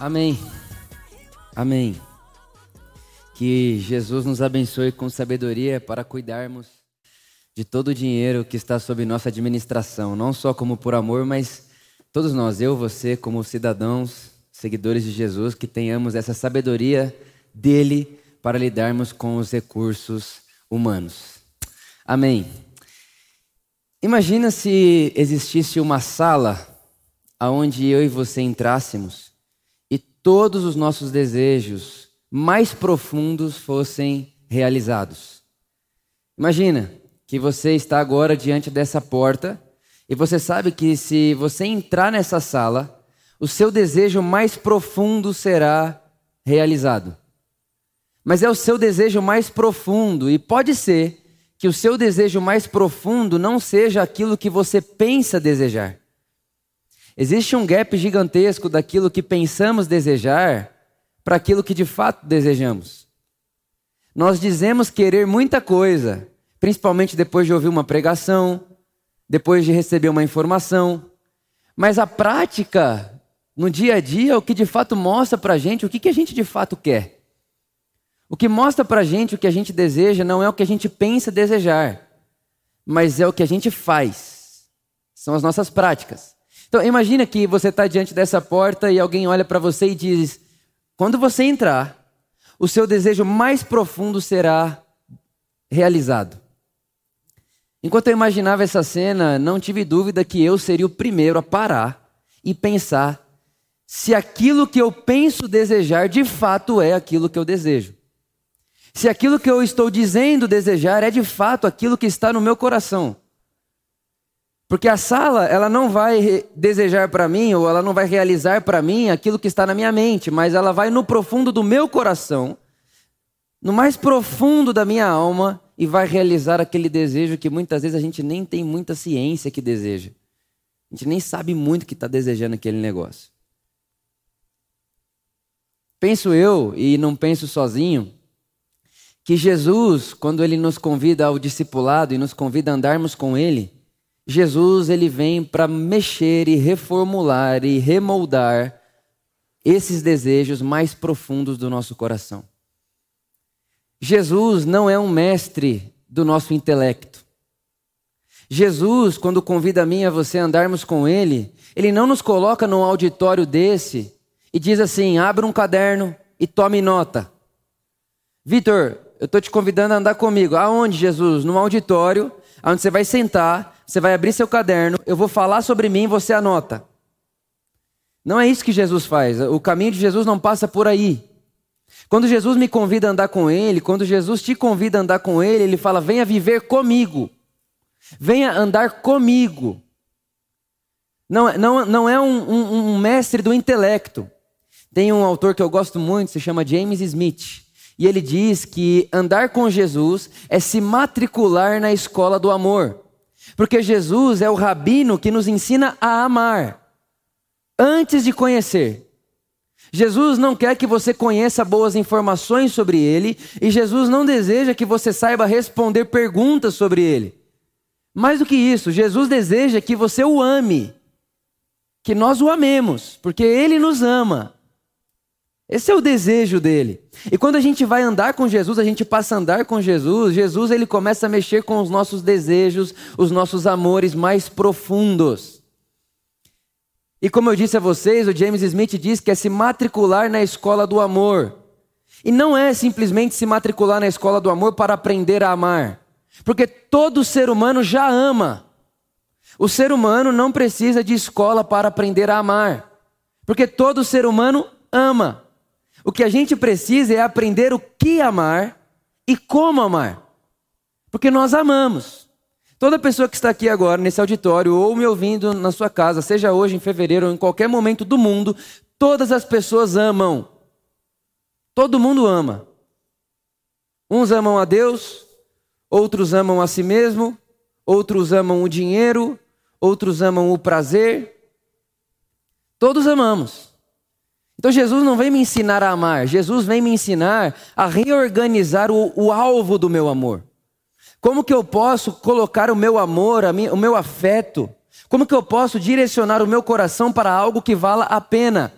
Amém. Amém. Que Jesus nos abençoe com sabedoria para cuidarmos de todo o dinheiro que está sob nossa administração, não só como por amor, mas todos nós, eu, você, como cidadãos, seguidores de Jesus, que tenhamos essa sabedoria dele para lidarmos com os recursos humanos. Amém. Imagina se existisse uma sala aonde eu e você entrássemos todos os nossos desejos mais profundos fossem realizados. Imagina que você está agora diante dessa porta e você sabe que se você entrar nessa sala, o seu desejo mais profundo será realizado. Mas é o seu desejo mais profundo e pode ser que o seu desejo mais profundo não seja aquilo que você pensa desejar. Existe um gap gigantesco daquilo que pensamos desejar para aquilo que de fato desejamos. Nós dizemos querer muita coisa, principalmente depois de ouvir uma pregação, depois de receber uma informação, mas a prática no dia a dia é o que de fato mostra para a gente o que, que a gente de fato quer. O que mostra para a gente o que a gente deseja não é o que a gente pensa desejar, mas é o que a gente faz. São as nossas práticas. Então, imagina que você está diante dessa porta e alguém olha para você e diz: quando você entrar, o seu desejo mais profundo será realizado. Enquanto eu imaginava essa cena, não tive dúvida que eu seria o primeiro a parar e pensar se aquilo que eu penso desejar de fato é aquilo que eu desejo. Se aquilo que eu estou dizendo desejar é de fato aquilo que está no meu coração. Porque a sala, ela não vai desejar para mim, ou ela não vai realizar para mim aquilo que está na minha mente, mas ela vai no profundo do meu coração, no mais profundo da minha alma, e vai realizar aquele desejo que muitas vezes a gente nem tem muita ciência que deseja. A gente nem sabe muito que está desejando aquele negócio. Penso eu, e não penso sozinho, que Jesus, quando ele nos convida ao discipulado e nos convida a andarmos com ele, Jesus ele vem para mexer e reformular e remoldar esses desejos mais profundos do nosso coração. Jesus não é um mestre do nosso intelecto. Jesus, quando convida a mim e a você a andarmos com ele, ele não nos coloca num auditório desse e diz assim: abra um caderno e tome nota. Vitor, eu estou te convidando a andar comigo. Aonde, Jesus? Num auditório, onde você vai sentar, você vai abrir seu caderno, eu vou falar sobre mim você anota. Não é isso que Jesus faz. O caminho de Jesus não passa por aí. Quando Jesus me convida a andar com Ele, quando Jesus te convida a andar com Ele, Ele fala: venha viver comigo. Venha andar comigo. Não, não, não é um, um, um mestre do intelecto. Tem um autor que eu gosto muito, se chama James Smith. E ele diz que andar com Jesus é se matricular na escola do amor. Porque Jesus é o rabino que nos ensina a amar antes de conhecer. Jesus não quer que você conheça boas informações sobre ele, e Jesus não deseja que você saiba responder perguntas sobre ele. Mais do que isso, Jesus deseja que você o ame, que nós o amemos, porque ele nos ama. Esse é o desejo dele. E quando a gente vai andar com Jesus, a gente passa a andar com Jesus, Jesus ele começa a mexer com os nossos desejos, os nossos amores mais profundos. E como eu disse a vocês, o James Smith diz que é se matricular na escola do amor. E não é simplesmente se matricular na escola do amor para aprender a amar. Porque todo ser humano já ama. O ser humano não precisa de escola para aprender a amar. Porque todo ser humano ama. O que a gente precisa é aprender o que amar e como amar. Porque nós amamos. Toda pessoa que está aqui agora nesse auditório ou me ouvindo na sua casa, seja hoje, em fevereiro ou em qualquer momento do mundo, todas as pessoas amam. Todo mundo ama. Uns amam a Deus, outros amam a si mesmo, outros amam o dinheiro, outros amam o prazer. Todos amamos. Então Jesus não vem me ensinar a amar, Jesus vem me ensinar a reorganizar o, o alvo do meu amor. Como que eu posso colocar o meu amor, minha, o meu afeto? Como que eu posso direcionar o meu coração para algo que vala a pena?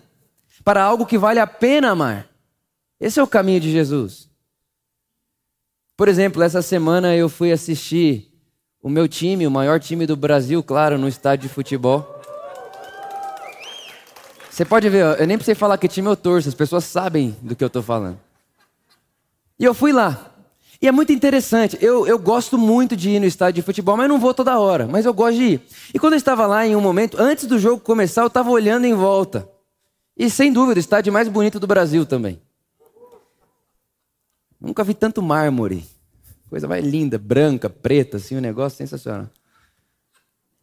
para algo que vale a pena amar. Esse é o caminho de Jesus. Por exemplo, essa semana eu fui assistir o meu time, o maior time do Brasil, claro, no estádio de futebol. Você pode ver, eu nem precisei falar que time eu torço, as pessoas sabem do que eu estou falando. E eu fui lá. E é muito interessante. Eu, eu gosto muito de ir no estádio de futebol, mas não vou toda hora. Mas eu gosto de ir. E quando eu estava lá em um momento, antes do jogo começar, eu estava olhando em volta. E sem dúvida, o estádio mais bonito do Brasil também. Nunca vi tanto mármore. Coisa mais linda, branca, preta, assim, um negócio sensacional.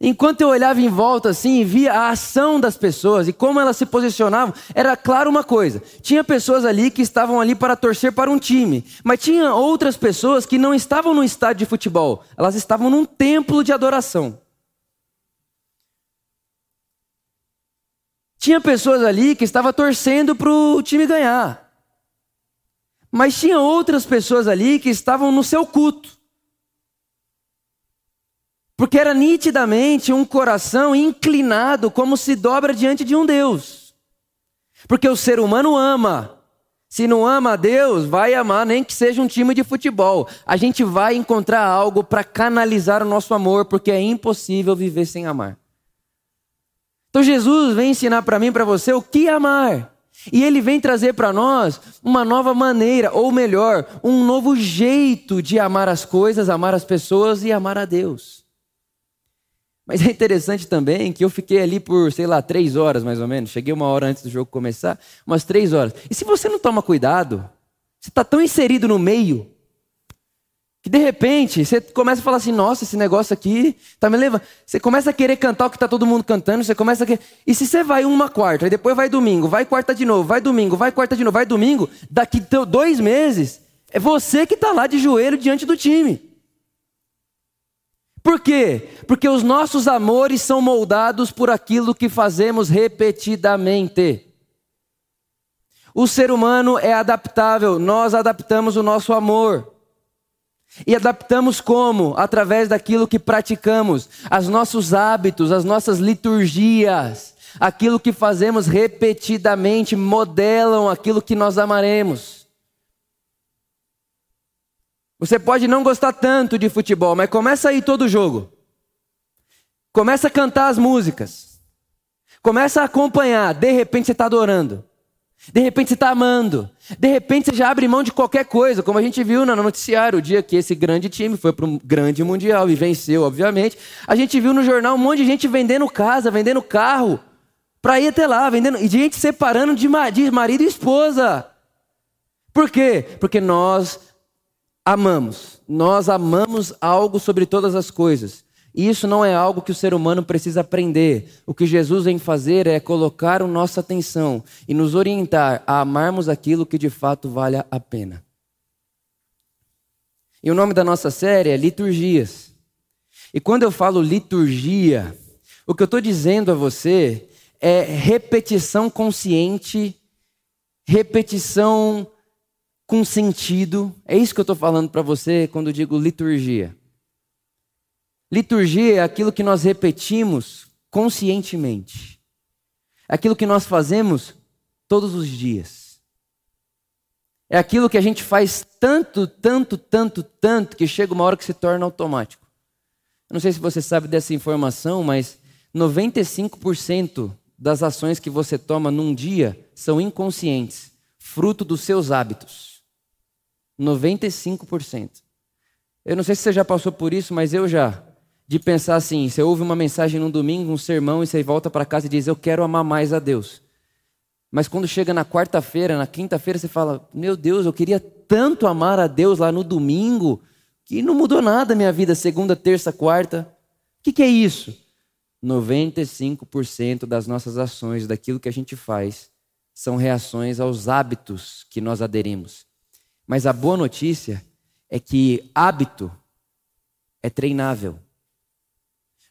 Enquanto eu olhava em volta assim via a ação das pessoas e como elas se posicionavam, era claro uma coisa: tinha pessoas ali que estavam ali para torcer para um time, mas tinha outras pessoas que não estavam no estádio de futebol, elas estavam num templo de adoração. Tinha pessoas ali que estavam torcendo para o time ganhar, mas tinha outras pessoas ali que estavam no seu culto. Porque era nitidamente um coração inclinado, como se dobra diante de um Deus. Porque o ser humano ama. Se não ama a Deus, vai amar nem que seja um time de futebol. A gente vai encontrar algo para canalizar o nosso amor, porque é impossível viver sem amar. Então Jesus vem ensinar para mim para você o que amar. E ele vem trazer para nós uma nova maneira, ou melhor, um novo jeito de amar as coisas, amar as pessoas e amar a Deus. Mas é interessante também que eu fiquei ali por, sei lá, três horas mais ou menos. Cheguei uma hora antes do jogo começar, umas três horas. E se você não toma cuidado, você está tão inserido no meio, que de repente você começa a falar assim: nossa, esse negócio aqui tá me levando. Você começa a querer cantar o que está todo mundo cantando, você começa a querer. E se você vai uma quarta, e depois vai domingo, vai quarta de novo, vai domingo, vai quarta de novo, vai domingo, daqui dois meses, é você que está lá de joelho diante do time. Por quê? Porque os nossos amores são moldados por aquilo que fazemos repetidamente. O ser humano é adaptável, nós adaptamos o nosso amor. E adaptamos como? Através daquilo que praticamos, os nossos hábitos, as nossas liturgias, aquilo que fazemos repetidamente modelam aquilo que nós amaremos. Você pode não gostar tanto de futebol, mas começa a ir todo jogo. Começa a cantar as músicas. Começa a acompanhar. De repente você está adorando. De repente você está amando. De repente você já abre mão de qualquer coisa, como a gente viu no noticiário, o dia que esse grande time foi para um grande mundial e venceu, obviamente. A gente viu no jornal um monte de gente vendendo casa, vendendo carro, para ir até lá, vendendo, e gente separando de marido e esposa. Por quê? Porque nós amamos. Nós amamos algo sobre todas as coisas. E isso não é algo que o ser humano precisa aprender. O que Jesus vem fazer é colocar a nossa atenção e nos orientar a amarmos aquilo que de fato vale a pena. E o nome da nossa série é Liturgias. E quando eu falo liturgia, o que eu estou dizendo a você é repetição consciente, repetição com sentido. É isso que eu estou falando para você quando eu digo liturgia. Liturgia é aquilo que nós repetimos conscientemente. É aquilo que nós fazemos todos os dias. É aquilo que a gente faz tanto, tanto, tanto, tanto, que chega uma hora que se torna automático. Eu não sei se você sabe dessa informação, mas 95% das ações que você toma num dia são inconscientes, fruto dos seus hábitos. 95%. Eu não sei se você já passou por isso, mas eu já. De pensar assim: você ouve uma mensagem num domingo, um sermão, e você volta para casa e diz, Eu quero amar mais a Deus. Mas quando chega na quarta-feira, na quinta-feira, você fala: Meu Deus, eu queria tanto amar a Deus lá no domingo, que não mudou nada a minha vida, segunda, terça, quarta. O que, que é isso? 95% das nossas ações, daquilo que a gente faz, são reações aos hábitos que nós aderimos. Mas a boa notícia é que hábito é treinável.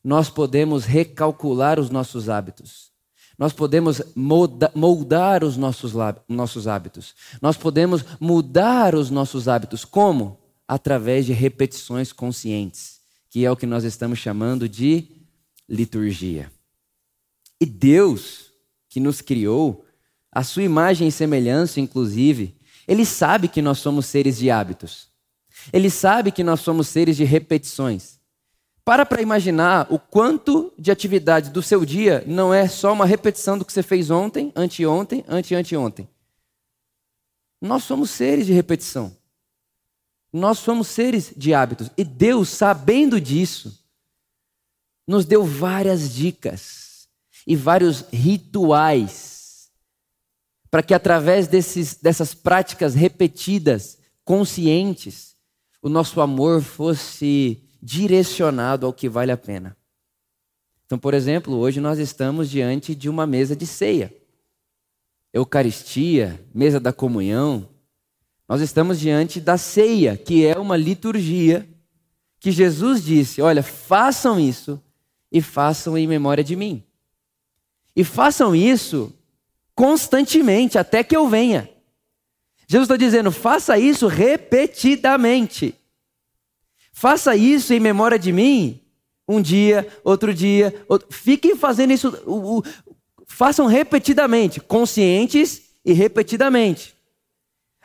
Nós podemos recalcular os nossos hábitos. Nós podemos moldar os nossos, nossos hábitos. Nós podemos mudar os nossos hábitos. Como? Através de repetições conscientes, que é o que nós estamos chamando de liturgia. E Deus, que nos criou, a sua imagem e semelhança, inclusive, ele sabe que nós somos seres de hábitos. Ele sabe que nós somos seres de repetições. Para para imaginar o quanto de atividade do seu dia não é só uma repetição do que você fez ontem, anteontem, ante-anteontem. Nós somos seres de repetição. Nós somos seres de hábitos. E Deus, sabendo disso, nos deu várias dicas e vários rituais para que através desses, dessas práticas repetidas, conscientes, o nosso amor fosse direcionado ao que vale a pena. Então, por exemplo, hoje nós estamos diante de uma mesa de ceia. Eucaristia, mesa da comunhão. Nós estamos diante da ceia, que é uma liturgia que Jesus disse: olha, façam isso e façam em memória de mim. E façam isso constantemente, até que eu venha. Jesus está dizendo: faça isso repetidamente. Faça isso em memória de mim, um dia, outro dia. Outro... Fiquem fazendo isso, o, o... façam repetidamente, conscientes e repetidamente.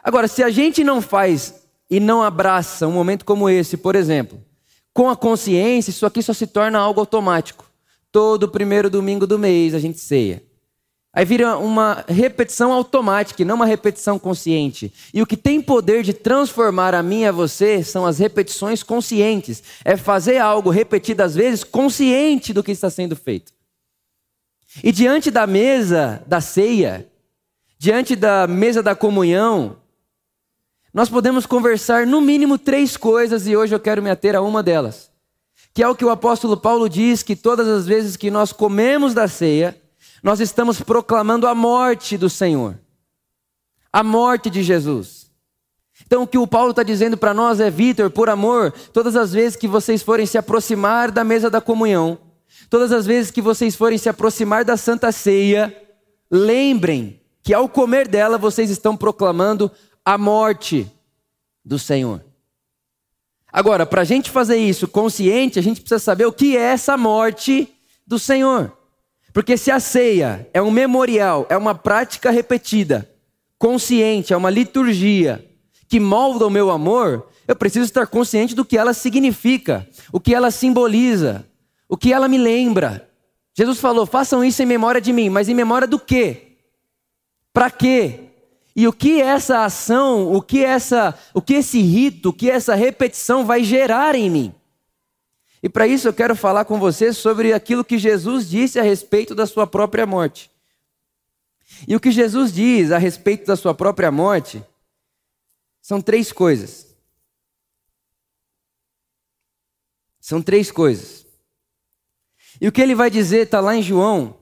Agora, se a gente não faz e não abraça um momento como esse, por exemplo, com a consciência, isso aqui só se torna algo automático. Todo primeiro domingo do mês a gente ceia. Aí vira uma repetição automática e não uma repetição consciente. E o que tem poder de transformar a mim e a você são as repetições conscientes. É fazer algo repetidas vezes consciente do que está sendo feito. E diante da mesa da ceia, diante da mesa da comunhão, nós podemos conversar no mínimo três coisas e hoje eu quero me ater a uma delas. Que é o que o apóstolo Paulo diz que todas as vezes que nós comemos da ceia, nós estamos proclamando a morte do Senhor, a morte de Jesus. Então o que o Paulo está dizendo para nós é, Vitor, por amor, todas as vezes que vocês forem se aproximar da mesa da comunhão, todas as vezes que vocês forem se aproximar da Santa Ceia, lembrem que ao comer dela vocês estão proclamando a morte do Senhor. Agora, para a gente fazer isso consciente, a gente precisa saber o que é essa morte do Senhor. Porque se a ceia é um memorial, é uma prática repetida, consciente, é uma liturgia que molda o meu amor, eu preciso estar consciente do que ela significa, o que ela simboliza, o que ela me lembra. Jesus falou: façam isso em memória de mim, mas em memória do quê? Para quê? E o que essa ação, o que essa, o que esse rito, o que essa repetição vai gerar em mim? E para isso eu quero falar com você sobre aquilo que Jesus disse a respeito da sua própria morte. E o que Jesus diz a respeito da sua própria morte são três coisas. São três coisas. E o que ele vai dizer está lá em João,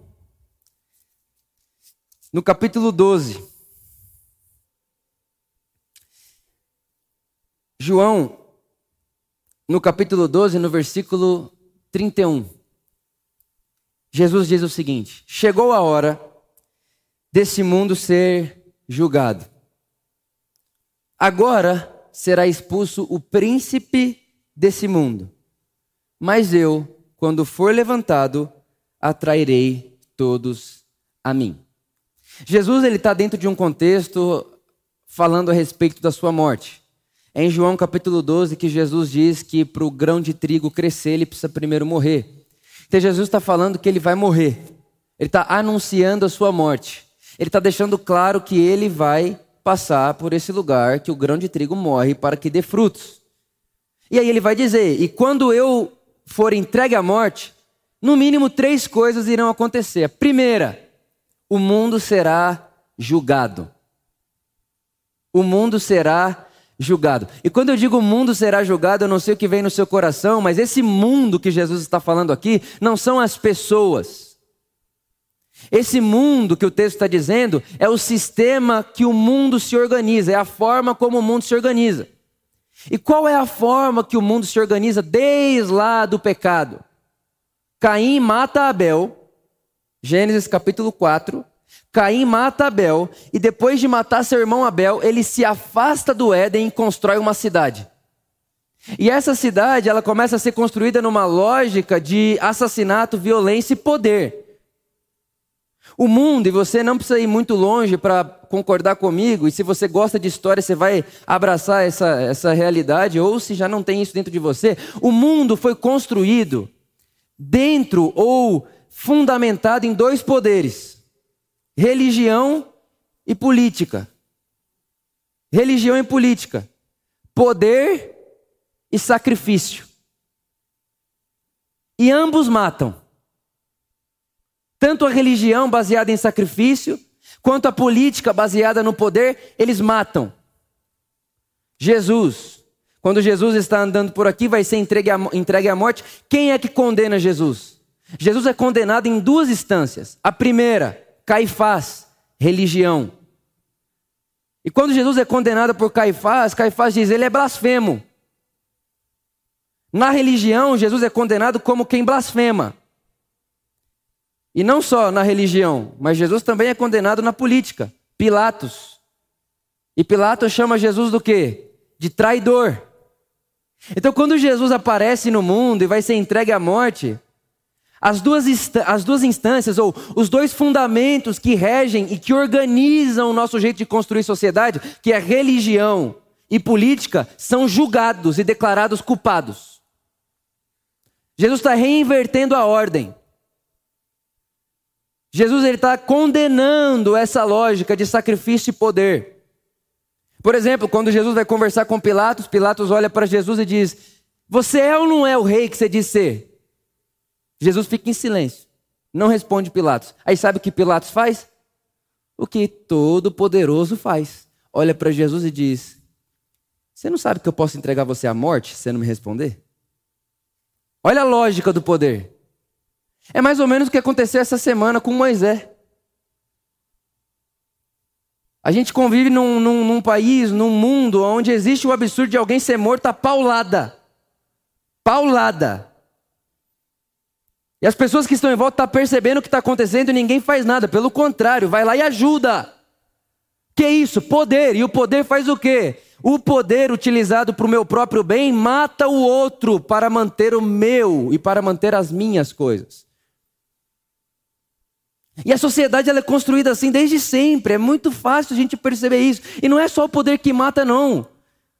no capítulo 12. João, no capítulo 12, no versículo 31. Jesus diz o seguinte: Chegou a hora desse mundo ser julgado. Agora será expulso o príncipe desse mundo. Mas eu, quando for levantado, atrairei todos a mim. Jesus ele está dentro de um contexto falando a respeito da sua morte. É em João capítulo 12 que Jesus diz que para o grão de trigo crescer, ele precisa primeiro morrer. Então Jesus está falando que ele vai morrer. Ele está anunciando a sua morte. Ele está deixando claro que ele vai passar por esse lugar que o grão de trigo morre para que dê frutos. E aí ele vai dizer: e quando eu for entregue à morte, no mínimo três coisas irão acontecer. A primeira, o mundo será julgado. O mundo será julgado. E quando eu digo o mundo será julgado, eu não sei o que vem no seu coração, mas esse mundo que Jesus está falando aqui não são as pessoas. Esse mundo que o texto está dizendo é o sistema que o mundo se organiza, é a forma como o mundo se organiza. E qual é a forma que o mundo se organiza desde lá do pecado? Caim mata Abel, Gênesis capítulo 4, Caim mata Abel e depois de matar seu irmão Abel, ele se afasta do Éden e constrói uma cidade. E essa cidade, ela começa a ser construída numa lógica de assassinato, violência e poder. O mundo, e você não precisa ir muito longe para concordar comigo, e se você gosta de história, você vai abraçar essa, essa realidade, ou se já não tem isso dentro de você. O mundo foi construído dentro ou fundamentado em dois poderes: religião e política. Religião e política. Poder e sacrifício. E ambos matam. Tanto a religião baseada em sacrifício, quanto a política baseada no poder, eles matam. Jesus, quando Jesus está andando por aqui, vai ser entregue à, entregue à morte. Quem é que condena Jesus? Jesus é condenado em duas instâncias. A primeira, Caifás, religião. E quando Jesus é condenado por Caifás, Caifás diz: ele é blasfemo. Na religião, Jesus é condenado como quem blasfema. E não só na religião, mas Jesus também é condenado na política. Pilatos. E Pilatos chama Jesus do quê? De traidor. Então, quando Jesus aparece no mundo e vai ser entregue à morte, as duas, as duas instâncias, ou os dois fundamentos que regem e que organizam o nosso jeito de construir sociedade, que é religião e política, são julgados e declarados culpados. Jesus está reinvertendo a ordem. Jesus está condenando essa lógica de sacrifício e poder. Por exemplo, quando Jesus vai conversar com Pilatos, Pilatos olha para Jesus e diz: Você é ou não é o rei que você diz ser? Jesus fica em silêncio, não responde Pilatos. Aí sabe o que Pilatos faz? O que todo poderoso faz. Olha para Jesus e diz: Você não sabe que eu posso entregar você à morte se não me responder? Olha a lógica do poder. É mais ou menos o que aconteceu essa semana com Moisés. A gente convive num, num, num, país, num mundo onde existe o absurdo de alguém ser morto a paulada. Paulada. E as pessoas que estão em volta estão tá percebendo o que está acontecendo e ninguém faz nada. Pelo contrário, vai lá e ajuda. Que isso? Poder. E o poder faz o quê? O poder utilizado para o meu próprio bem mata o outro para manter o meu e para manter as minhas coisas. E a sociedade ela é construída assim desde sempre. É muito fácil a gente perceber isso. E não é só o poder que mata, não.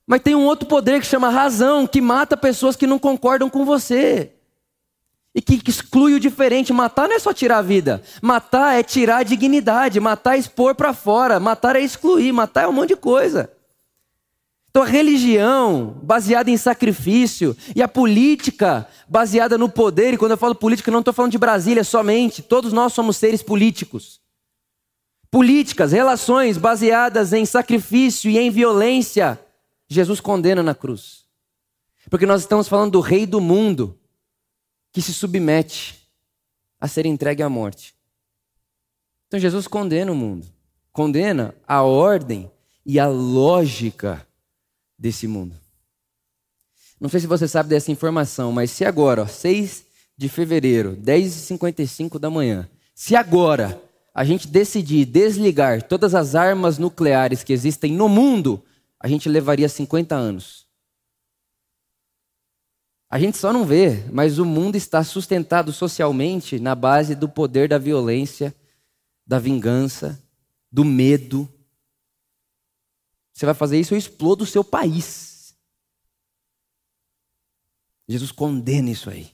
Mas tem um outro poder que chama razão, que mata pessoas que não concordam com você. E que exclui o diferente. Matar não é só tirar a vida. Matar é tirar a dignidade. Matar é expor para fora. Matar é excluir. Matar é um monte de coisa. Então a religião baseada em sacrifício e a política baseada no poder, e quando eu falo política, não estou falando de Brasília somente, todos nós somos seres políticos. Políticas, relações baseadas em sacrifício e em violência, Jesus condena na cruz. Porque nós estamos falando do rei do mundo que se submete a ser entregue à morte. Então Jesus condena o mundo, condena a ordem e a lógica desse mundo. Não sei se você sabe dessa informação, mas se agora, ó, 6 de fevereiro, 10h55 da manhã, se agora a gente decidir desligar todas as armas nucleares que existem no mundo, a gente levaria 50 anos. A gente só não vê, mas o mundo está sustentado socialmente na base do poder da violência, da vingança, do medo, você vai fazer isso, eu explodo o seu país. Jesus condena isso aí.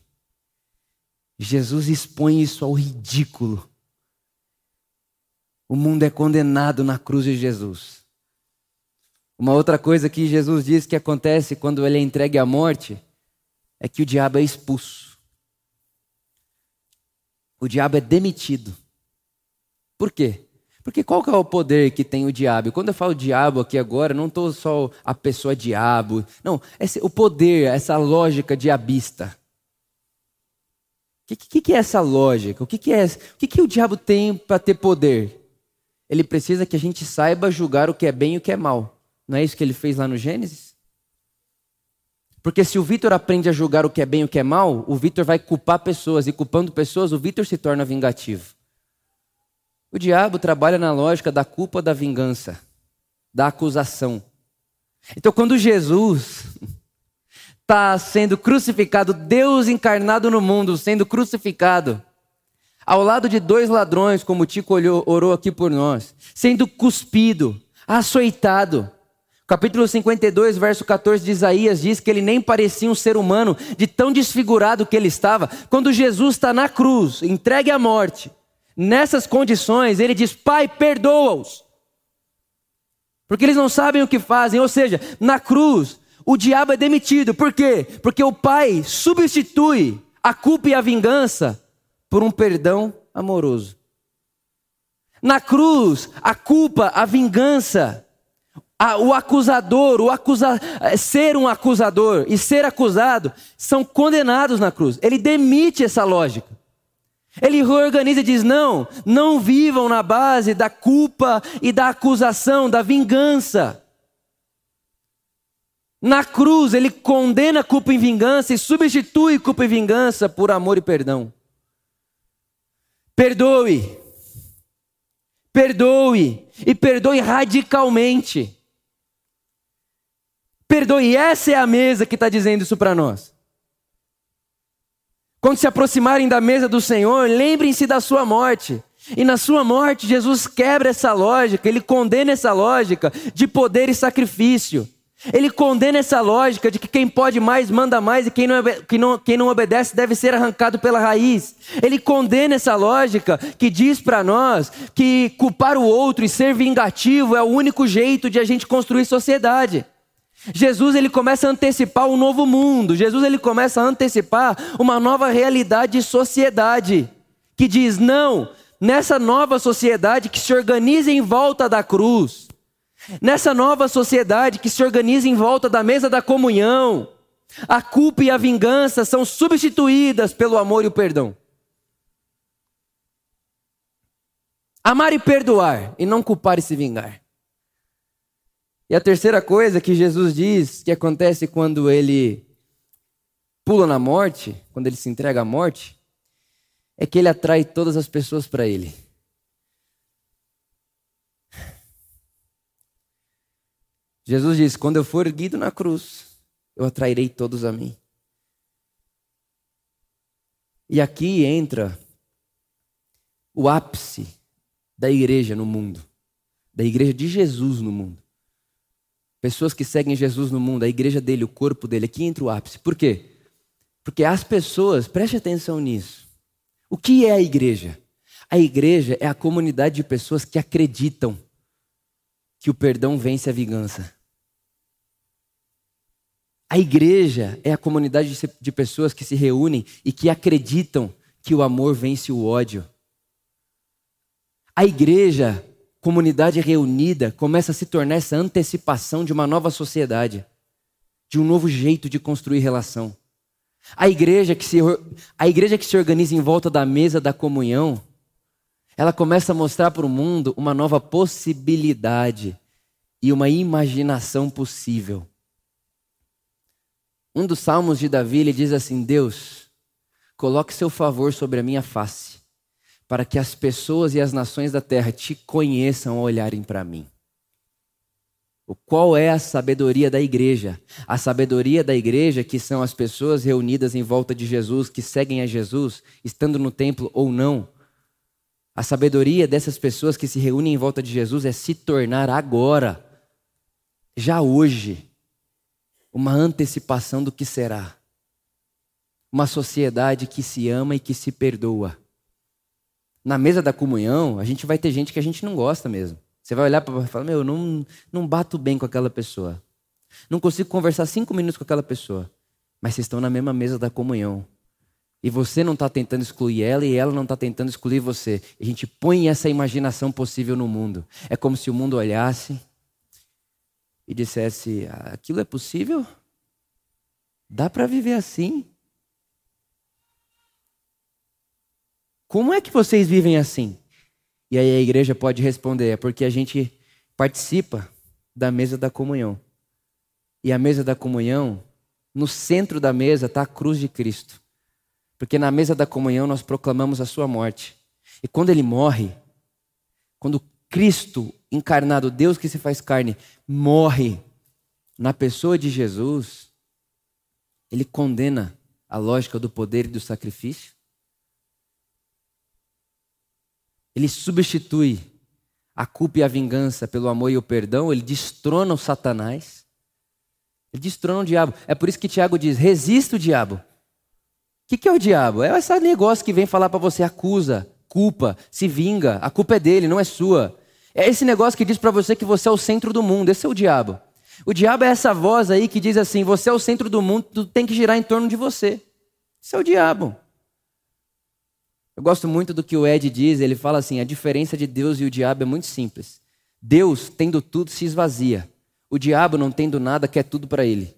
Jesus expõe isso ao ridículo. O mundo é condenado na cruz de Jesus. Uma outra coisa que Jesus diz que acontece quando ele é entregue à morte é que o diabo é expulso. O diabo é demitido. Por quê? Porque qual que é o poder que tem o diabo? quando eu falo diabo aqui agora, não estou só a pessoa diabo. Não, esse, o poder, essa lógica diabista. O que, que, que, é essa lógica? O que, que é? O que, que o diabo tem para ter poder? Ele precisa que a gente saiba julgar o que é bem e o que é mal. Não é isso que ele fez lá no Gênesis? Porque se o Vitor aprende a julgar o que é bem e o que é mal, o Vitor vai culpar pessoas. E culpando pessoas, o Vitor se torna vingativo. O diabo trabalha na lógica da culpa, da vingança, da acusação. Então, quando Jesus está sendo crucificado, Deus encarnado no mundo, sendo crucificado, ao lado de dois ladrões, como o Tico orou aqui por nós, sendo cuspido, açoitado. Capítulo 52, verso 14 de Isaías diz que ele nem parecia um ser humano, de tão desfigurado que ele estava. Quando Jesus está na cruz, entregue à morte, nessas condições, ele diz: Pai, perdoa-os. Porque eles não sabem o que fazem. Ou seja, na cruz, o diabo é demitido. Por quê? Porque o Pai substitui a culpa e a vingança por um perdão amoroso. Na cruz, a culpa, a vingança, a, o acusador, o acusa, eh, ser um acusador e ser acusado são condenados na cruz. Ele demite essa lógica. Ele reorganiza e diz: não, não vivam na base da culpa e da acusação, da vingança. Na cruz, ele condena culpa e vingança e substitui culpa e vingança por amor e perdão. Perdoe. Perdoe. E perdoe radicalmente. Perdoe. Essa é a mesa que está dizendo isso para nós. Quando se aproximarem da mesa do Senhor, lembrem-se da sua morte. E na sua morte, Jesus quebra essa lógica, ele condena essa lógica de poder e sacrifício. Ele condena essa lógica de que quem pode mais manda mais e quem não, não, quem não obedece deve ser arrancado pela raiz. Ele condena essa lógica que diz para nós que culpar o outro e ser vingativo é o único jeito de a gente construir sociedade. Jesus ele começa a antecipar um novo mundo. Jesus ele começa a antecipar uma nova realidade de sociedade que diz não, nessa nova sociedade que se organiza em volta da cruz Nessa nova sociedade que se organiza em volta da mesa da comunhão, a culpa e a vingança são substituídas pelo amor e o perdão. Amar e perdoar, e não culpar e se vingar. E a terceira coisa que Jesus diz que acontece quando ele pula na morte, quando ele se entrega à morte, é que ele atrai todas as pessoas para ele. Jesus diz: Quando eu for erguido na cruz, eu atrairei todos a mim. E aqui entra o ápice da igreja no mundo, da igreja de Jesus no mundo. Pessoas que seguem Jesus no mundo, a igreja dele, o corpo dele, aqui entra o ápice. Por quê? Porque as pessoas, preste atenção nisso. O que é a igreja? A igreja é a comunidade de pessoas que acreditam que o perdão vence a vingança. A igreja é a comunidade de pessoas que se reúnem e que acreditam que o amor vence o ódio. A igreja, comunidade reunida, começa a se tornar essa antecipação de uma nova sociedade, de um novo jeito de construir relação. A igreja que se, a igreja que se organiza em volta da mesa da comunhão, ela começa a mostrar para o mundo uma nova possibilidade e uma imaginação possível. Um dos salmos de Davi, ele diz assim: Deus, coloque seu favor sobre a minha face, para que as pessoas e as nações da terra te conheçam ao olharem para mim. Qual é a sabedoria da igreja? A sabedoria da igreja, que são as pessoas reunidas em volta de Jesus, que seguem a Jesus, estando no templo ou não. A sabedoria dessas pessoas que se reúnem em volta de Jesus é se tornar agora, já hoje, uma antecipação do que será. Uma sociedade que se ama e que se perdoa. Na mesa da comunhão, a gente vai ter gente que a gente não gosta mesmo. Você vai olhar para e falar: Meu, não, não bato bem com aquela pessoa. Não consigo conversar cinco minutos com aquela pessoa. Mas vocês estão na mesma mesa da comunhão. E você não está tentando excluir ela e ela não está tentando excluir você. A gente põe essa imaginação possível no mundo. É como se o mundo olhasse e dissesse: aquilo é possível? Dá para viver assim? Como é que vocês vivem assim? E aí a igreja pode responder: é porque a gente participa da mesa da comunhão. E a mesa da comunhão, no centro da mesa está a cruz de Cristo. Porque na mesa da comunhão nós proclamamos a sua morte. E quando ele morre, quando Cristo encarnado, Deus que se faz carne, morre na pessoa de Jesus, ele condena a lógica do poder e do sacrifício. Ele substitui a culpa e a vingança pelo amor e o perdão, ele destrona o Satanás. Ele destrona o diabo. É por isso que Tiago diz: resista o diabo. O que, que é o diabo? É esse negócio que vem falar para você, acusa, culpa, se vinga. A culpa é dele, não é sua. É esse negócio que diz para você que você é o centro do mundo. Esse é o diabo. O diabo é essa voz aí que diz assim: você é o centro do mundo, tudo tem que girar em torno de você. Esse é o diabo. Eu gosto muito do que o Ed diz, ele fala assim: a diferença de Deus e o diabo é muito simples. Deus, tendo tudo, se esvazia. O diabo, não tendo nada, quer tudo para ele.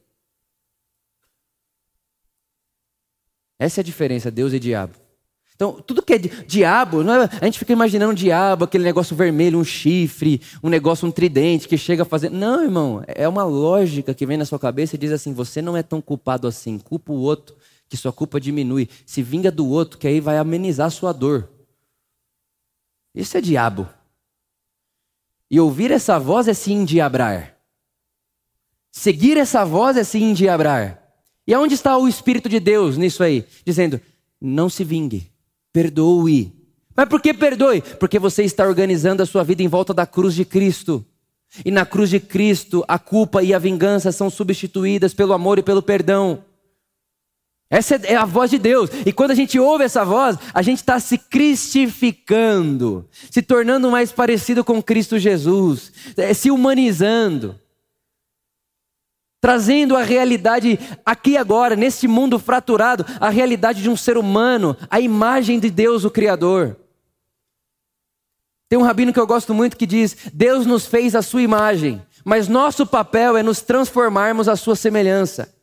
Essa é a diferença, Deus e diabo. Então, tudo que é diabo, é, a gente fica imaginando um diabo, aquele negócio vermelho, um chifre, um negócio, um tridente que chega a fazer. Não, irmão, é uma lógica que vem na sua cabeça e diz assim: você não é tão culpado assim, culpa o outro, que sua culpa diminui. Se vinga do outro, que aí vai amenizar sua dor. Isso é diabo. E ouvir essa voz é se endiabrar. Seguir essa voz é se endiabrar. E aonde está o Espírito de Deus nisso aí? Dizendo: não se vingue. Perdoe. Mas por que perdoe? Porque você está organizando a sua vida em volta da cruz de Cristo. E na cruz de Cristo, a culpa e a vingança são substituídas pelo amor e pelo perdão. Essa é a voz de Deus. E quando a gente ouve essa voz, a gente está se cristificando, se tornando mais parecido com Cristo Jesus, é, se humanizando trazendo a realidade aqui agora, nesse mundo fraturado, a realidade de um ser humano, a imagem de Deus, o Criador. Tem um rabino que eu gosto muito que diz: Deus nos fez a sua imagem, mas nosso papel é nos transformarmos à sua semelhança.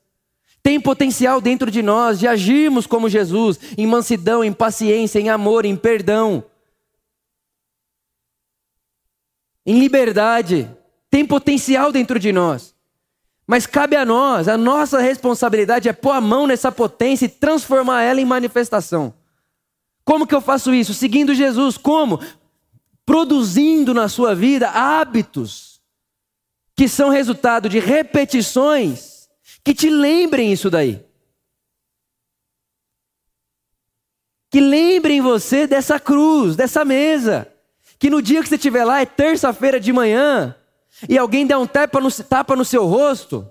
Tem potencial dentro de nós de agirmos como Jesus, em mansidão, em paciência, em amor, em perdão, em liberdade. Tem potencial dentro de nós. Mas cabe a nós, a nossa responsabilidade é pôr a mão nessa potência e transformar ela em manifestação. Como que eu faço isso? Seguindo Jesus. Como? Produzindo na sua vida hábitos que são resultado de repetições que te lembrem isso daí. Que lembrem você dessa cruz, dessa mesa. Que no dia que você estiver lá, é terça-feira de manhã, e alguém der um tapa no, tapa no seu rosto,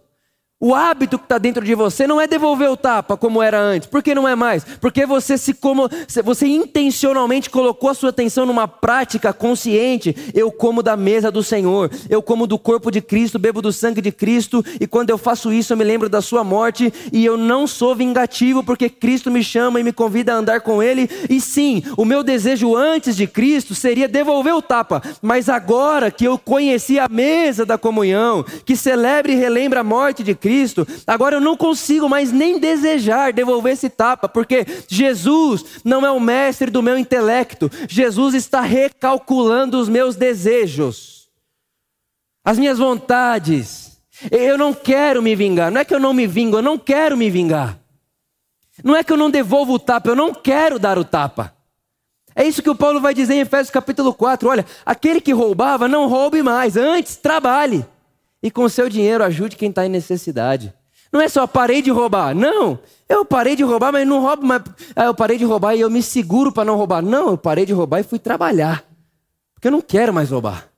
o hábito que está dentro de você não é devolver o tapa como era antes. Por que não é mais? Porque você se como você intencionalmente colocou a sua atenção numa prática consciente. Eu como da mesa do Senhor, eu como do corpo de Cristo, bebo do sangue de Cristo, e quando eu faço isso eu me lembro da sua morte e eu não sou vingativo porque Cristo me chama e me convida a andar com ele. E sim, o meu desejo antes de Cristo seria devolver o tapa, mas agora que eu conheci a mesa da comunhão, que celebra e relembra a morte de Cristo, Cristo, agora eu não consigo mais nem desejar devolver esse tapa, porque Jesus não é o mestre do meu intelecto, Jesus está recalculando os meus desejos, as minhas vontades. Eu não quero me vingar, não é que eu não me vingo, eu não quero me vingar. Não é que eu não devolvo o tapa, eu não quero dar o tapa. É isso que o Paulo vai dizer em Efésios capítulo 4. Olha, aquele que roubava, não roube mais, antes trabalhe e com seu dinheiro ajude quem está em necessidade. Não é só parei de roubar. Não, eu parei de roubar, mas não roubo mais. Ah, eu parei de roubar e eu me seguro para não roubar. Não, eu parei de roubar e fui trabalhar. Porque eu não quero mais roubar.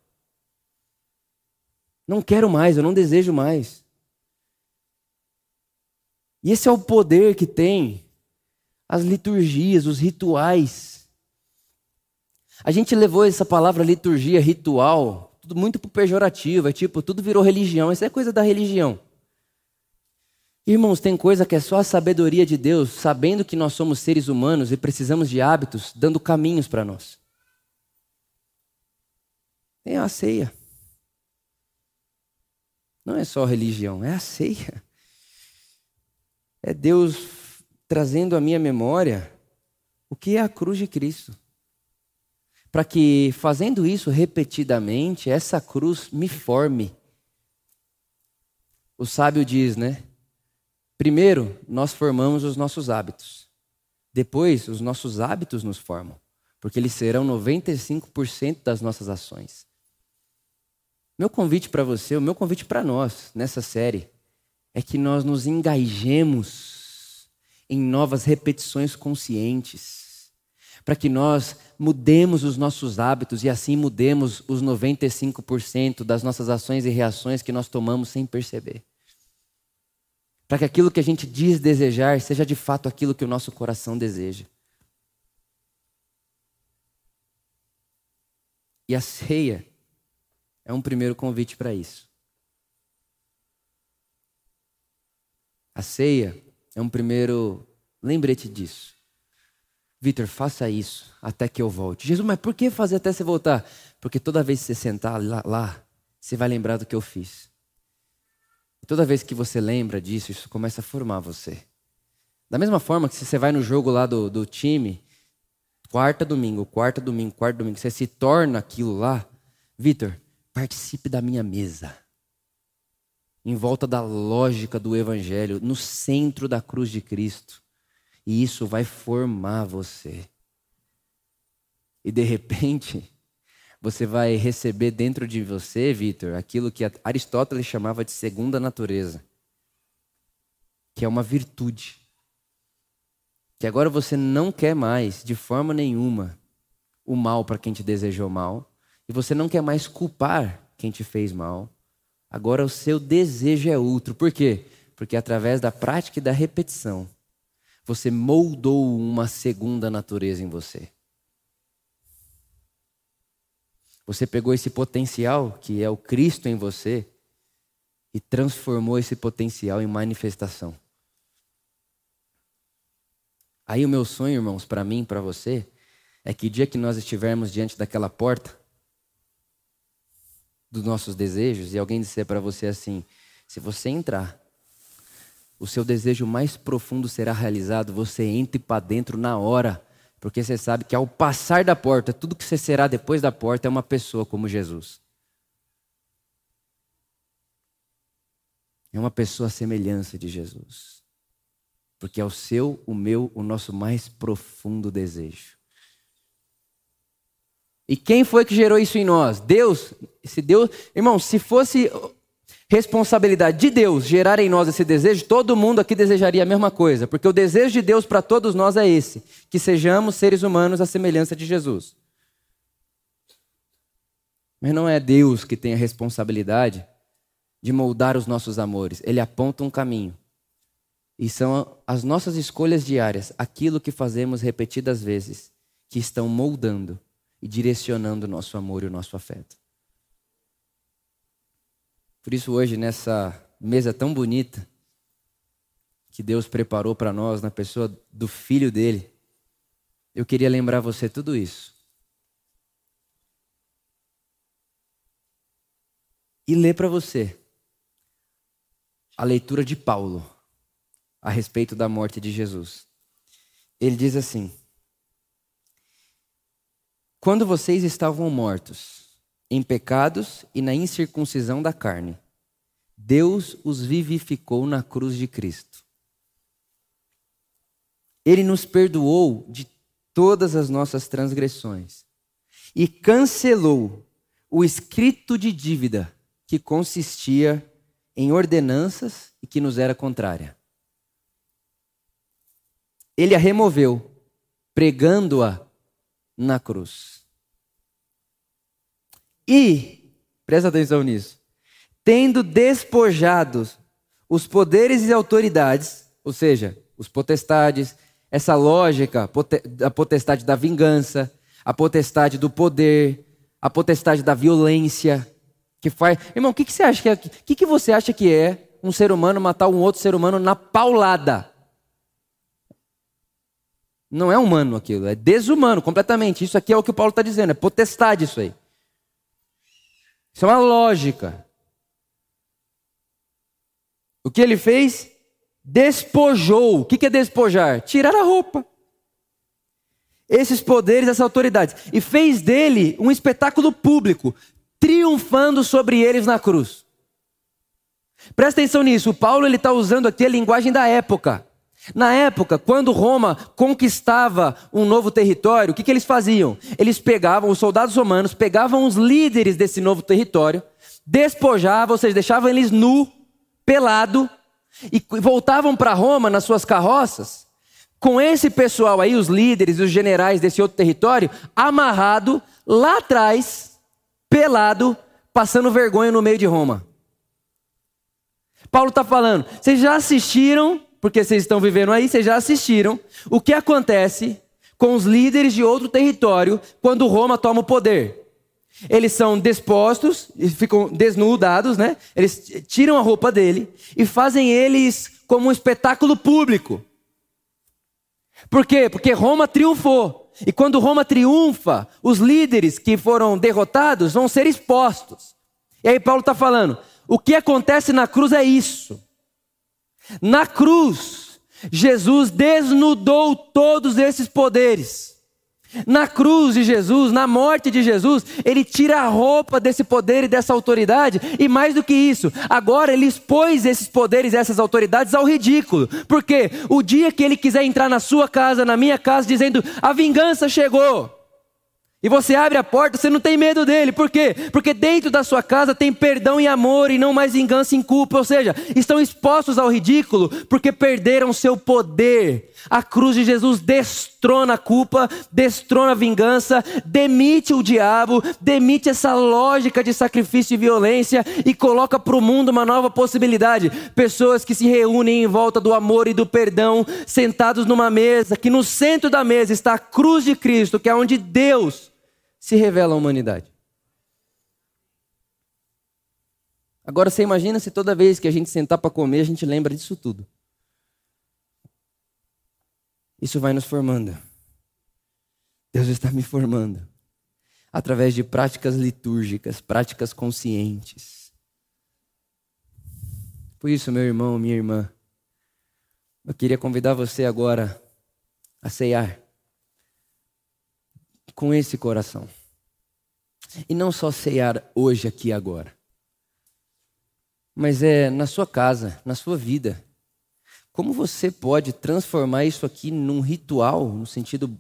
Não quero mais, eu não desejo mais. E esse é o poder que tem as liturgias, os rituais. A gente levou essa palavra liturgia, ritual, tudo muito pejorativo, é tipo, tudo virou religião, isso é coisa da religião. Irmãos, tem coisa que é só a sabedoria de Deus, sabendo que nós somos seres humanos e precisamos de hábitos, dando caminhos para nós. Tem a ceia. Não é só religião, é a ceia. É Deus trazendo à minha memória o que é a cruz de Cristo para que, fazendo isso repetidamente, essa cruz me forme. O sábio diz, né? Primeiro, nós formamos os nossos hábitos. Depois, os nossos hábitos nos formam, porque eles serão 95% das nossas ações. Meu convite para você, o meu convite para nós nessa série, é que nós nos engajemos em novas repetições conscientes para que nós mudemos os nossos hábitos e assim mudemos os 95% das nossas ações e reações que nós tomamos sem perceber. Para que aquilo que a gente diz desejar seja de fato aquilo que o nosso coração deseja. E a ceia é um primeiro convite para isso. A ceia é um primeiro lembrete disso. Vitor, faça isso até que eu volte. Jesus, mas por que fazer até você voltar? Porque toda vez que você sentar lá, lá você vai lembrar do que eu fiz. E toda vez que você lembra disso, isso começa a formar você. Da mesma forma que se você vai no jogo lá do, do time, quarta domingo, quarta domingo, quarta domingo, você se torna aquilo lá, Vitor, participe da minha mesa. Em volta da lógica do Evangelho, no centro da cruz de Cristo. E isso vai formar você. E de repente, você vai receber dentro de você, Vitor, aquilo que Aristóteles chamava de segunda natureza, que é uma virtude. Que agora você não quer mais, de forma nenhuma, o mal para quem te desejou mal, e você não quer mais culpar quem te fez mal. Agora o seu desejo é outro. Por quê? Porque através da prática e da repetição, você moldou uma segunda natureza em você. Você pegou esse potencial, que é o Cristo em você, e transformou esse potencial em manifestação. Aí o meu sonho, irmãos, para mim, para você, é que dia que nós estivermos diante daquela porta dos nossos desejos e alguém disser para você assim: se você entrar o seu desejo mais profundo será realizado, você entre para dentro na hora, porque você sabe que ao passar da porta, tudo que você será depois da porta é uma pessoa como Jesus. É uma pessoa à semelhança de Jesus. Porque é o seu, o meu, o nosso mais profundo desejo. E quem foi que gerou isso em nós? Deus. Se Deus, irmão, se fosse responsabilidade de Deus gerar em nós esse desejo, todo mundo aqui desejaria a mesma coisa, porque o desejo de Deus para todos nós é esse: que sejamos seres humanos à semelhança de Jesus. Mas não é Deus que tem a responsabilidade de moldar os nossos amores, ele aponta um caminho. E são as nossas escolhas diárias, aquilo que fazemos repetidas vezes, que estão moldando e direcionando o nosso amor e o nosso afeto. Por isso, hoje, nessa mesa tão bonita que Deus preparou para nós, na pessoa do filho dele, eu queria lembrar você tudo isso. E ler para você a leitura de Paulo a respeito da morte de Jesus. Ele diz assim: Quando vocês estavam mortos, em pecados e na incircuncisão da carne. Deus os vivificou na cruz de Cristo. Ele nos perdoou de todas as nossas transgressões e cancelou o escrito de dívida que consistia em ordenanças e que nos era contrária. Ele a removeu, pregando-a na cruz. E, presta atenção nisso, tendo despojados os poderes e autoridades, ou seja, os potestades, essa lógica, a potestade da vingança, a potestade do poder, a potestade da violência, que faz. Irmão, o que, que você acha que é? O que, que você acha que é um ser humano matar um outro ser humano na paulada? Não é humano aquilo, é desumano completamente. Isso aqui é o que o Paulo está dizendo, é potestade isso aí. Isso é uma lógica. O que ele fez? Despojou. O que é despojar? Tirar a roupa. Esses poderes, essas autoridades. E fez dele um espetáculo público, triunfando sobre eles na cruz. Presta atenção nisso. O Paulo está usando aqui a linguagem da época. Na época, quando Roma conquistava um novo território, o que, que eles faziam? Eles pegavam, os soldados romanos pegavam os líderes desse novo território, despojavam, ou seja, deixavam eles nu, pelado, e voltavam para Roma nas suas carroças, com esse pessoal aí, os líderes, os generais desse outro território, amarrado lá atrás, pelado, passando vergonha no meio de Roma. Paulo está falando, vocês já assistiram, porque vocês estão vivendo aí, vocês já assistiram o que acontece com os líderes de outro território quando Roma toma o poder. Eles são dispostos, ficam desnudados, né? Eles tiram a roupa dele e fazem eles como um espetáculo público. Por quê? Porque Roma triunfou. E quando Roma triunfa, os líderes que foram derrotados vão ser expostos. E aí Paulo está falando: o que acontece na cruz é isso. Na cruz, Jesus desnudou todos esses poderes. Na cruz de Jesus, na morte de Jesus, ele tira a roupa desse poder e dessa autoridade, e mais do que isso, agora ele expôs esses poderes e essas autoridades ao ridículo. Porque o dia que ele quiser entrar na sua casa, na minha casa, dizendo: a vingança chegou, e você abre a porta, você não tem medo dele. Por quê? Porque dentro da sua casa tem perdão e amor e não mais vingança e culpa. Ou seja, estão expostos ao ridículo porque perderam seu poder. A cruz de Jesus destrona a culpa, destrona a vingança, demite o diabo, demite essa lógica de sacrifício e violência e coloca para o mundo uma nova possibilidade. Pessoas que se reúnem em volta do amor e do perdão, sentados numa mesa, que no centro da mesa está a cruz de Cristo, que é onde Deus se revela à humanidade. Agora você imagina se toda vez que a gente sentar para comer, a gente lembra disso tudo. Isso vai nos formando. Deus está me formando. Através de práticas litúrgicas, práticas conscientes. Por isso, meu irmão, minha irmã, eu queria convidar você agora a ceiar com esse coração. E não só ceiar hoje, aqui agora, mas é na sua casa, na sua vida. Como você pode transformar isso aqui num ritual, no sentido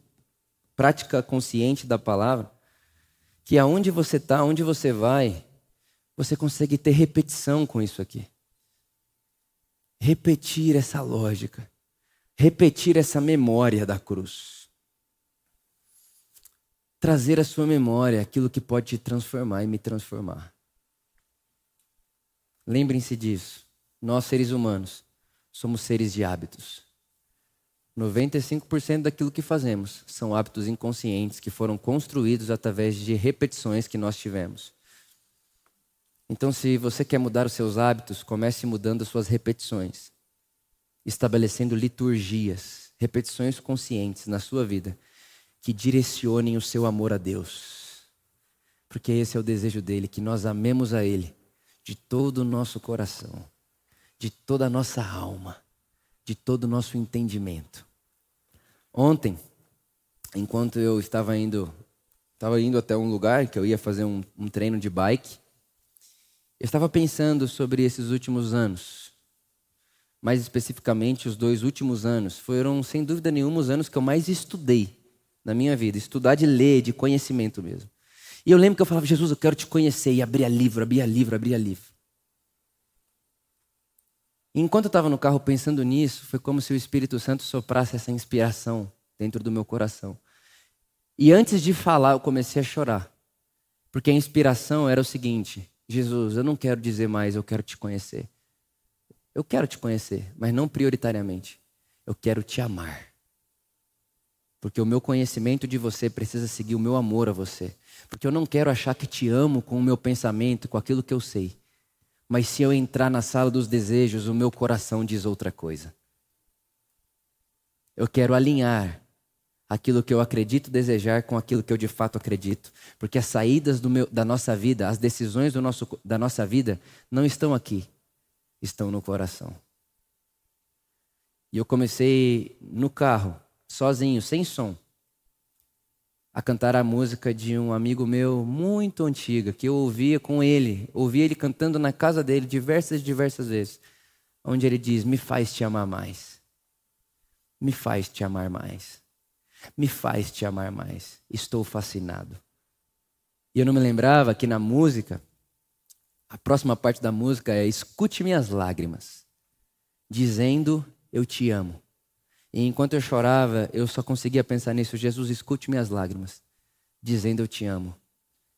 prática consciente da palavra, que aonde você está, aonde você vai, você consegue ter repetição com isso aqui. Repetir essa lógica, repetir essa memória da cruz trazer à sua memória aquilo que pode te transformar e me transformar. Lembrem-se disso. Nós, seres humanos, somos seres de hábitos. 95% daquilo que fazemos são hábitos inconscientes que foram construídos através de repetições que nós tivemos. Então, se você quer mudar os seus hábitos, comece mudando as suas repetições, estabelecendo liturgias, repetições conscientes na sua vida que direcionem o seu amor a Deus. Porque esse é o desejo dele, que nós amemos a Ele de todo o nosso coração, de toda a nossa alma, de todo o nosso entendimento. Ontem, enquanto eu estava indo, estava indo até um lugar que eu ia fazer um, um treino de bike, eu estava pensando sobre esses últimos anos. Mais especificamente, os dois últimos anos foram, sem dúvida nenhuma, os anos que eu mais estudei na minha vida, estudar de ler, de conhecimento mesmo. E eu lembro que eu falava, Jesus, eu quero te conhecer, e abria livro, abria livro, abria livro. E enquanto eu estava no carro pensando nisso, foi como se o Espírito Santo soprasse essa inspiração dentro do meu coração. E antes de falar, eu comecei a chorar. Porque a inspiração era o seguinte: Jesus, eu não quero dizer mais, eu quero te conhecer. Eu quero te conhecer, mas não prioritariamente. Eu quero te amar. Porque o meu conhecimento de você precisa seguir o meu amor a você. Porque eu não quero achar que te amo com o meu pensamento, com aquilo que eu sei. Mas se eu entrar na sala dos desejos, o meu coração diz outra coisa. Eu quero alinhar aquilo que eu acredito desejar com aquilo que eu de fato acredito. Porque as saídas meu, da nossa vida, as decisões nosso, da nossa vida, não estão aqui, estão no coração. E eu comecei no carro sozinho, sem som, a cantar a música de um amigo meu muito antiga, que eu ouvia com ele, ouvia ele cantando na casa dele diversas e diversas vezes, onde ele diz: Me faz te amar mais. Me faz te amar mais. Me faz te amar mais. Estou fascinado. E eu não me lembrava que na música, a próxima parte da música é Escute minhas lágrimas, dizendo: Eu te amo E enquanto eu chorava, eu só conseguia pensar nisso. Jesus, escute minhas lágrimas, dizendo eu te amo.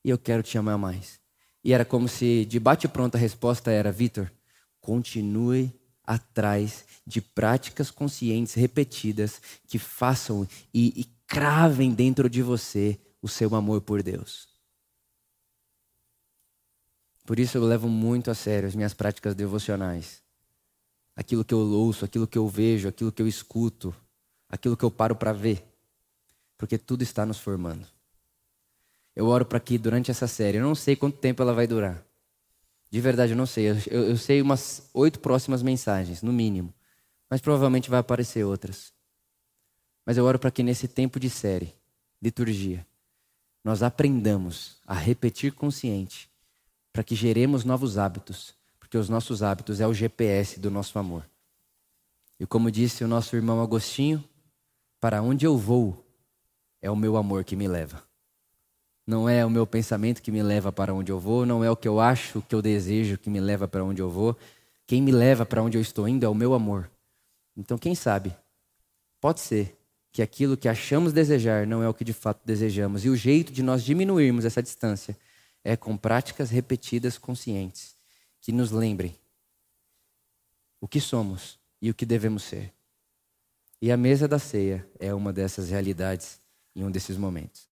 E eu quero te amar mais. E era como se, de bate-pronto, a resposta era: Vitor, continue atrás de práticas conscientes repetidas que façam e, e cravem dentro de você o seu amor por Deus. Por isso eu levo muito a sério as minhas práticas devocionais. Aquilo que eu ouço, aquilo que eu vejo, aquilo que eu escuto, aquilo que eu paro para ver. Porque tudo está nos formando. Eu oro para que durante essa série, eu não sei quanto tempo ela vai durar. De verdade, eu não sei. Eu, eu sei umas oito próximas mensagens, no mínimo. Mas provavelmente vai aparecer outras. Mas eu oro para que nesse tempo de série, liturgia, nós aprendamos a repetir consciente, para que geremos novos hábitos, porque os nossos hábitos é o GPS do nosso amor. E como disse o nosso irmão Agostinho, para onde eu vou é o meu amor que me leva. Não é o meu pensamento que me leva para onde eu vou, não é o que eu acho, o que eu desejo que me leva para onde eu vou. Quem me leva para onde eu estou indo é o meu amor. Então, quem sabe, pode ser que aquilo que achamos desejar não é o que de fato desejamos. E o jeito de nós diminuirmos essa distância é com práticas repetidas conscientes que nos lembrem o que somos e o que devemos ser. E a mesa da ceia é uma dessas realidades em um desses momentos.